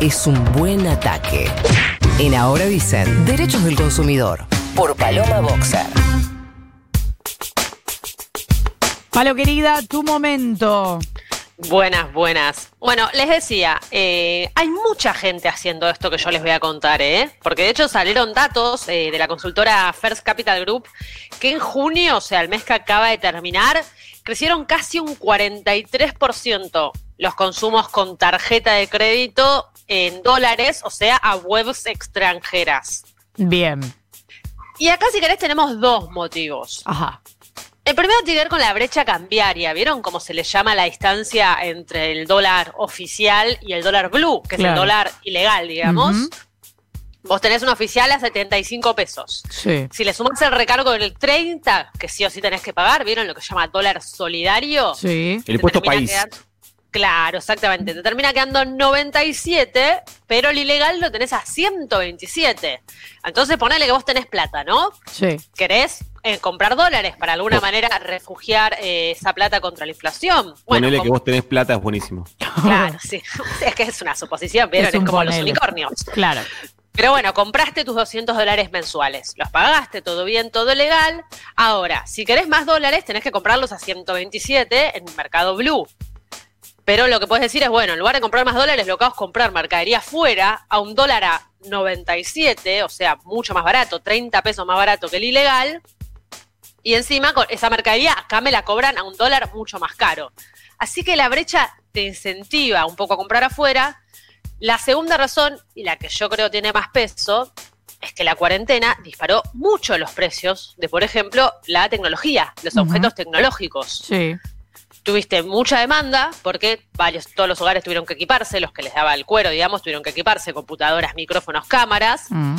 es un buen ataque. En Ahora dicen Derechos del Consumidor por Paloma Boxer. Palo querida, tu momento. Buenas, buenas. Bueno, les decía, eh, hay mucha gente haciendo esto que yo les voy a contar, ¿eh? Porque de hecho salieron datos eh, de la consultora First Capital Group que en junio, o sea, el mes que acaba de terminar, crecieron casi un 43% los consumos con tarjeta de crédito en dólares, o sea, a webs extranjeras. Bien. Y acá, si querés, tenemos dos motivos. Ajá. El primero tiene que ver con la brecha cambiaria. ¿Vieron cómo se le llama la distancia entre el dólar oficial y el dólar blue, que es el dólar ilegal, digamos? Ujú. Vos tenés un oficial a 75 pesos. Sí. Si le sumás el recargo del 30, que sí o sí tenés que pagar, ¿vieron lo que se llama dólar solidario? Sí. El impuesto país. quedando- Claro, exactamente. Te termina quedando 97, pero el ilegal lo tenés a 127. Entonces ponele que vos tenés plata, ¿no? Sí. querés eh, comprar dólares para alguna manera refugiar eh, esa plata contra la inflación. Bueno, Ponele que vos tenés plata, es buenísimo. Claro, sí. Es que es una suposición, pero Es como los unicornios. Claro. Pero bueno, compraste tus 200 dólares mensuales. Los pagaste, todo bien, todo legal. Ahora, si querés más dólares, tenés que comprarlos a 127 en Mercado Blue. Pero lo que puedes decir es, bueno, en lugar de comprar más dólares, lo que hago es comprar mercadería fuera a un dólar a 97, o sea, mucho más barato, 30 pesos más barato que el ilegal. Y encima, con esa mercadería acá me la cobran a un dólar mucho más caro. Así que la brecha te incentiva un poco a comprar afuera. La segunda razón, y la que yo creo tiene más peso, es que la cuarentena disparó mucho los precios de, por ejemplo, la tecnología, los objetos tecnológicos Sí. Tuviste mucha demanda porque varios, todos los hogares tuvieron que equiparse, los que les daba el cuero, digamos, tuvieron que equiparse, computadoras, micrófonos, cámaras. Mm.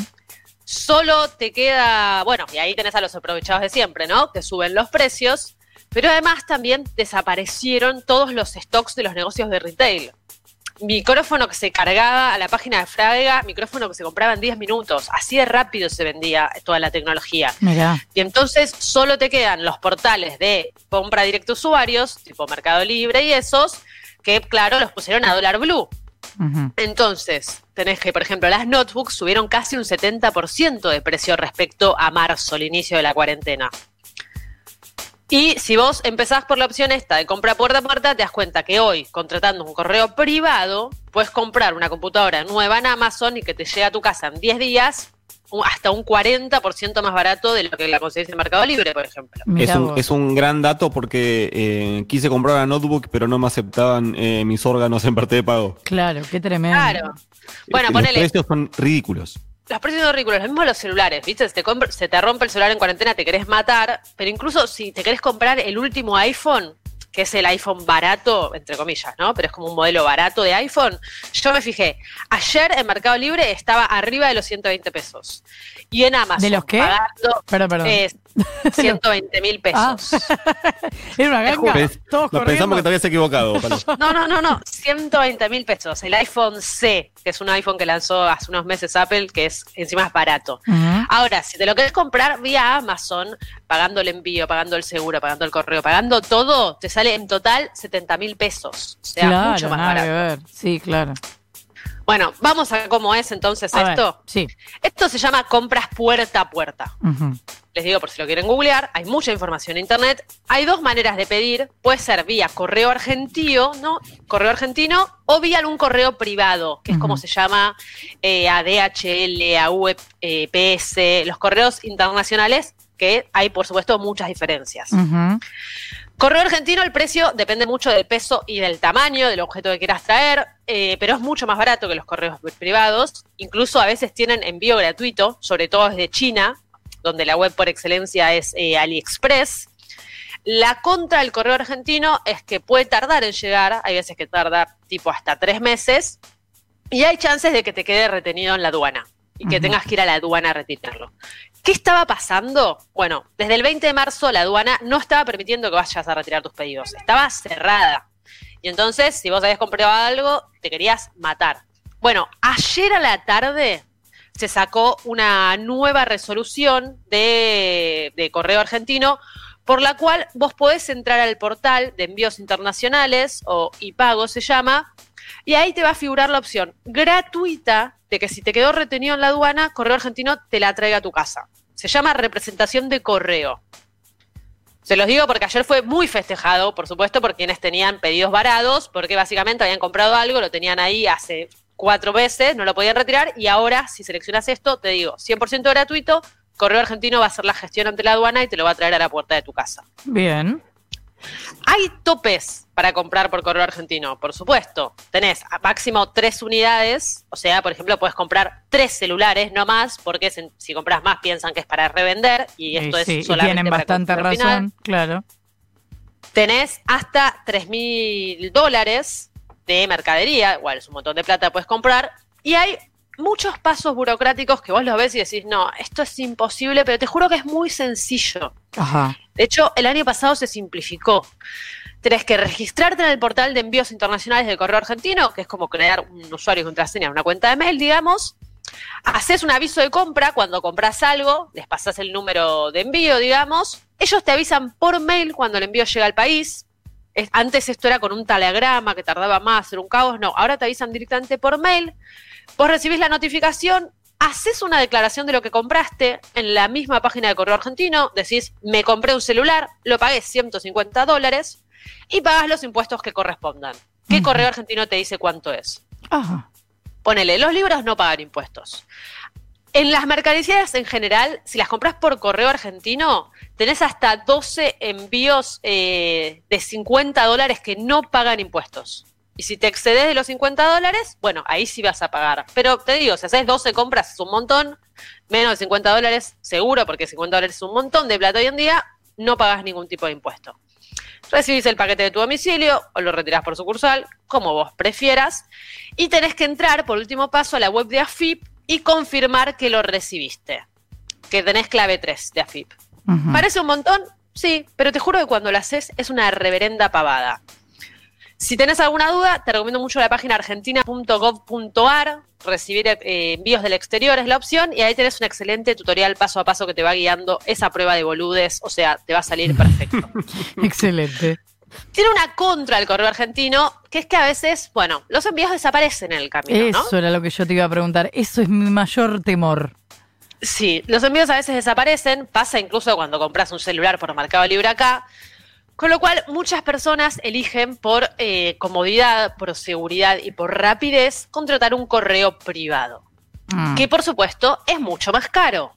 Solo te queda, bueno, y ahí tenés a los aprovechados de siempre, ¿no? Que suben los precios, pero además también desaparecieron todos los stocks de los negocios de retail. Micrófono que se cargaba a la página de Frega, micrófono que se compraba en 10 minutos. Así de rápido se vendía toda la tecnología. Mirá. Y entonces solo te quedan los portales de compra directo usuarios, tipo Mercado Libre y esos, que claro, los pusieron a dólar blue. Entonces, tenés que, por ejemplo, las notebooks subieron casi un 70% de precio respecto a marzo, el inicio de la cuarentena. Y si vos empezás por la opción esta de compra puerta a puerta, te das cuenta que hoy, contratando un correo privado, puedes comprar una computadora nueva en Amazon y que te llegue a tu casa en 10 días un- hasta un 40% más barato de lo que la conseguís en Mercado Libre, por ejemplo. Es un, es un gran dato porque eh, quise comprar una notebook, pero no me aceptaban eh, mis órganos en parte de pago. Claro, qué tremendo. Claro. Bueno, Eh, ponele. Los precios son ridículos. Los precios son ridículos, lo mismo los celulares, ¿viste? Se te, se te rompe el celular en cuarentena, te querés matar, pero incluso si te querés comprar el último iPhone, que es el iPhone barato, entre comillas, ¿no? Pero es como un modelo barato de iPhone, yo me fijé, ayer en Mercado Libre estaba arriba de los 120 pesos. Y en Amazon, ¿De los qué? pagando Perdón, perdón. eh, 120 mil Ah. pesos. Era una ganga. Todos Nos corriendo. pensamos que te habías equivocado, Palo. No, no, no, no, 120 mil pesos. El iPhone C, que es un iPhone que lanzó hace unos meses Apple, que es encima es barato. Ahora, si te lo querés comprar vía Amazon, pagando el envío, pagando el seguro, pagando el correo, pagando todo, te sale en total 70 mil pesos. O sea, claro, mucho más nada que barato. ver. Sí, claro. Bueno, vamos a cómo es entonces A ver, esto. sí. Esto se llama compras puerta a puerta. Les digo por si lo quieren googlear, hay mucha información en internet. Hay dos maneras de pedir. Puede ser vía correo argentino, ¿no? Correo argentino, o vía algún correo privado, que es como se llama eh, ADHL, AUPS, los correos internacionales, que hay por supuesto muchas diferencias. Correo argentino, el precio depende mucho del peso y del tamaño del objeto que quieras traer, eh, pero es mucho más barato que los correos privados. Incluso a veces tienen envío gratuito, sobre todo desde China, donde la web por excelencia es eh, AliExpress. La contra del correo argentino es que puede tardar en llegar, hay veces que tarda tipo hasta tres meses, y hay chances de que te quede retenido en la aduana y que tengas que ir a la aduana a retirarlo. ¿Qué estaba pasando? Bueno, desde el 20 de marzo la aduana no estaba permitiendo que vayas a retirar tus pedidos, estaba cerrada. Y entonces, si vos habías comprado algo, te querías matar. Bueno, ayer a la tarde se sacó una nueva resolución de, de correo argentino por la cual vos podés entrar al portal de envíos internacionales o IPAGO se llama Y ahí te va a figurar la opción gratuita de que si te quedó retenido en la aduana, Correo Argentino te la traiga a tu casa. Se llama representación de correo. Se los digo porque ayer fue muy festejado, por supuesto, por quienes tenían pedidos varados, porque básicamente habían comprado algo, lo tenían ahí hace cuatro veces, no lo podían retirar, y ahora, si seleccionas esto, te digo, 100% gratuito, Correo Argentino va a hacer la gestión ante la aduana y te lo va a traer a la puerta de tu casa. Bien. Hay topes para comprar por correo argentino, por supuesto. Tenés a máximo tres unidades, o sea, por ejemplo, puedes comprar tres celulares, no más, porque si, compras más piensan que es para revender y esto es y solamente tienen para bastante final. razón, claro. Tenés hasta 3 mil dólares de mercadería, igual es un montón de plata, puedes comprar. Y hay muchos pasos burocráticos que vos los ves y decís, no, esto es imposible, pero te juro que es muy sencillo. Ajá. De hecho, el año pasado se simplificó. Tenés que registrarte en el portal de envíos internacionales del correo argentino, que es como crear un usuario y contraseña, una cuenta de mail, digamos. Haces un aviso de compra cuando compras algo, les pasas el número de envío, digamos. Ellos te avisan por mail cuando el envío llega al país. Es- antes esto era con un telegrama que tardaba más, era un caos. No, ahora te avisan directamente por mail. Vos recibís la notificación, haces una declaración de lo que compraste en la misma página de Correo Argentino, decís, me compré un celular, lo pagué 150 dólares y pagas los impuestos que correspondan. ¿Qué. Correo Argentino te dice cuánto es? Ajá. Ponele, los libros no pagan impuestos. En las mercancías en general, si las compras por correo argentino, tenés hasta 12 envíos eh, de 50 dólares que no pagan impuestos. Y si te excedes de los 50 dólares, bueno, ahí sí vas a pagar. Pero te digo, si haces 12 compras es un montón, menos de 50 dólares seguro, porque 50 dólares es un montón de plata hoy en día, no pagas ningún tipo de impuesto. Recibís el paquete de tu domicilio o lo retirás por sucursal, como vos prefieras, y tenés que entrar, por último paso, a la web de AFIP y confirmar que lo recibiste, que tenés clave 3 de AFIP. ¿Parece un montón? Sí, pero te juro que cuando lo haces es una reverenda pavada. Si tenés alguna duda, te recomiendo mucho la página argentina.gov.ar. Recibir eh, envíos del exterior es la opción y ahí tenés un excelente tutorial paso a paso que te va guiando esa prueba de boludes. O sea, te va a salir perfecto. Excelente. Tiene una contra el correo argentino, que es que a veces, bueno, los envíos desaparecen en el camino, ¿no? Eso era lo que yo te iba a preguntar. Eso es mi mayor temor. Sí, los envíos a veces desaparecen, pasa incluso cuando compras un celular por Mercado Libre acá, con lo cual muchas personas eligen por eh, comodidad, por seguridad y por rapidez contratar un correo privado, Mm. que por supuesto es mucho más caro.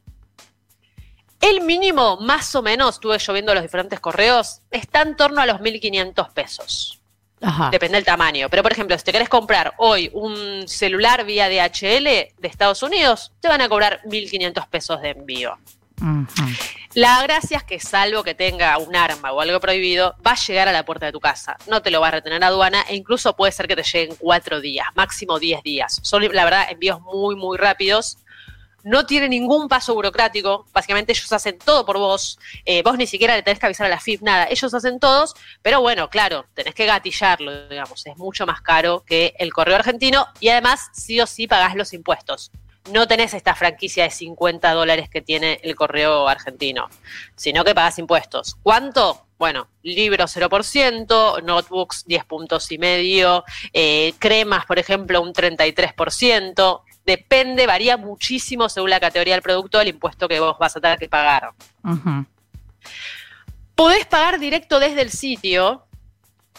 El mínimo, más o menos, estuve yo viendo los diferentes correos, está en torno a los 1.500 pesos. Ajá. Depende del tamaño. Pero, por ejemplo, si te querés comprar hoy un celular vía DHL de Estados Unidos, te van a cobrar 1.500 pesos de envío. La gracia es que, salvo que tenga un arma o algo prohibido, va a llegar a la puerta de tu casa. No te lo va a retener aduana e incluso puede ser que te lleguen cuatro días, máximo 10 días. Son, la verdad, envíos muy, muy rápidos. No tiene ningún paso burocrático. Básicamente, ellos hacen todo por vos. Eh, vos ni siquiera le tenés que avisar a la FIP, nada. Ellos hacen todos. Pero bueno, claro, tenés que gatillarlo, digamos. Es mucho más caro que el correo argentino. Y además, sí o sí pagás los impuestos no tenés esta franquicia de 50 dólares que tiene el correo argentino, sino que pagas impuestos. ¿Cuánto? Bueno, libros 0%, notebooks 10 puntos y medio, eh, cremas, por ejemplo, un 33%. Depende, varía muchísimo según la categoría del producto, el impuesto que vos vas a tener que pagar. Podés pagar directo desde el sitio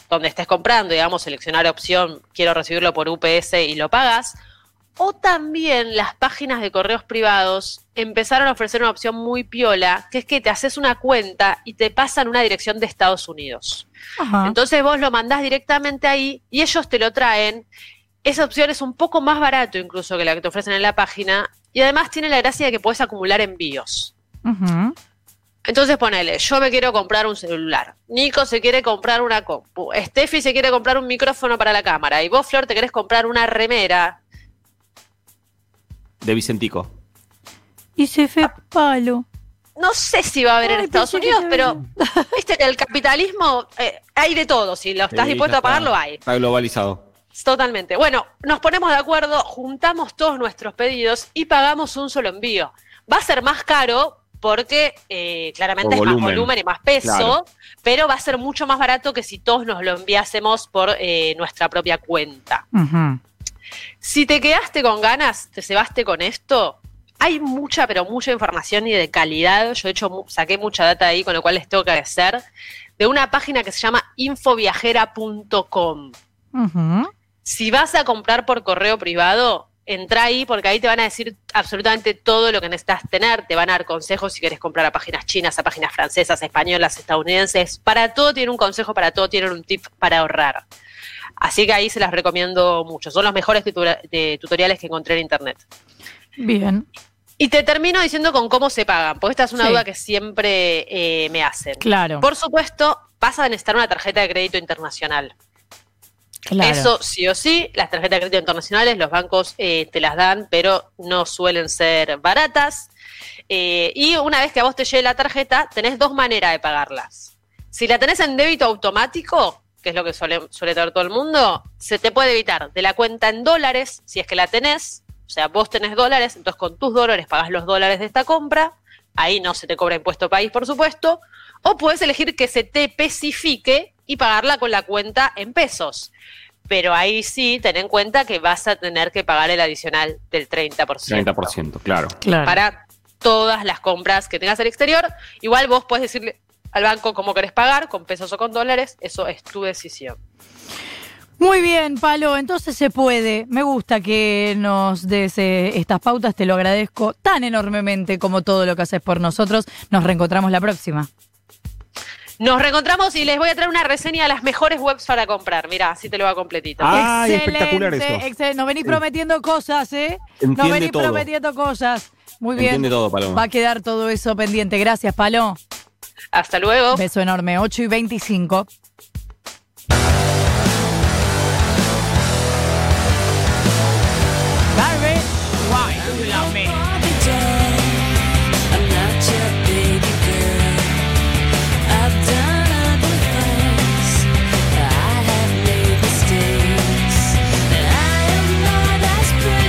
donde estés comprando, digamos, seleccionar opción, quiero recibirlo por UPS y lo pagas. O también las páginas de correos privados empezaron a ofrecer una opción muy piola, que es que te haces una cuenta y te pasan una dirección de Estados Unidos. Entonces vos lo mandás directamente ahí y ellos te lo traen. Esa opción es un poco más barato incluso que la que te ofrecen en la página y además tiene la gracia de que puedes acumular envíos. Entonces ponele, yo me quiero comprar un celular, Nico se quiere comprar una compu, Steffi se quiere comprar un micrófono para la cámara y vos, Flor, te querés comprar una remera. De Vicentico. Y se fue palo. No sé si va a haber en Estados Unidos, pero viste que el capitalismo eh, hay de todo, si lo estás Sí, dispuesto a pagarlo hay. Está globalizado. Totalmente. Bueno, nos ponemos de acuerdo, juntamos todos nuestros pedidos y pagamos un solo envío. Va a ser más caro, porque eh, claramente Por es más volumen. y más peso, Claro. pero va a ser mucho más barato que si todos nos lo enviásemos por eh, nuestra propia cuenta. Si te quedaste con ganas, te cebaste con esto, hay mucha, pero mucha información y de calidad. Yo, de hecho, saqué mucha data ahí, con lo cual les tengo que agradecer, de una página que se llama infoviajera.com. Ujú. Si vas a comprar por correo privado, entra ahí porque ahí te van a decir absolutamente todo lo que necesitas tener. Te van a dar consejos si quieres comprar a páginas chinas, a páginas francesas, españolas, estadounidenses. Para todo tienen un consejo, para todo tienen un tip para ahorrar. Así que ahí se las recomiendo mucho. Son los mejores tutoriales que encontré en internet. Bien, Y te termino diciendo con cómo se pagan, porque esta es una Sí. duda que siempre eh, me hacen. claro. Por supuesto, vas a necesitar una tarjeta de crédito internacional. Eso sí o sí, las tarjetas de crédito internacionales, los bancos eh, te las dan, pero no suelen ser baratas. Eh, y una vez que a vos te llegue la tarjeta, tenés dos maneras de pagarlas. Si la tenés en débito automático, que es lo que suele, suele tener todo el mundo, se te puede evitar de la cuenta en dólares, si es que la tenés. O sea, vos tenés dólares, entonces con tus dólares pagás los dólares de esta compra. Ahí no se te cobra impuesto país, por supuesto. O puedes elegir que se te especifique y pagarla con la cuenta en pesos. Pero ahí sí, ten en cuenta que vas a tener que pagar el adicional del 30%. 30%, claro. claro. Para todas las compras que tengas al exterior. Igual vos puedes decirle al banco cómo querés pagar, con pesos o con dólares. Eso es tu decisión. Muy bien, Palo, entonces se puede. Me gusta que nos des eh, estas pautas, te lo agradezco tan enormemente como todo lo que haces por nosotros. Nos reencontramos la próxima. Nos reencontramos y les voy a traer una reseña de las mejores webs para comprar. Mira, así te lo va completito. Ah, Ay, espectacular esto. excelente. Nos venís prometiendo cosas, ¿eh? Nos Entiende venís todo. prometiendo cosas. Muy bien. Entiende todo, Paloma. Va a quedar todo eso pendiente. Gracias, Palo. Hasta luego. Beso enorme. 8 y 25.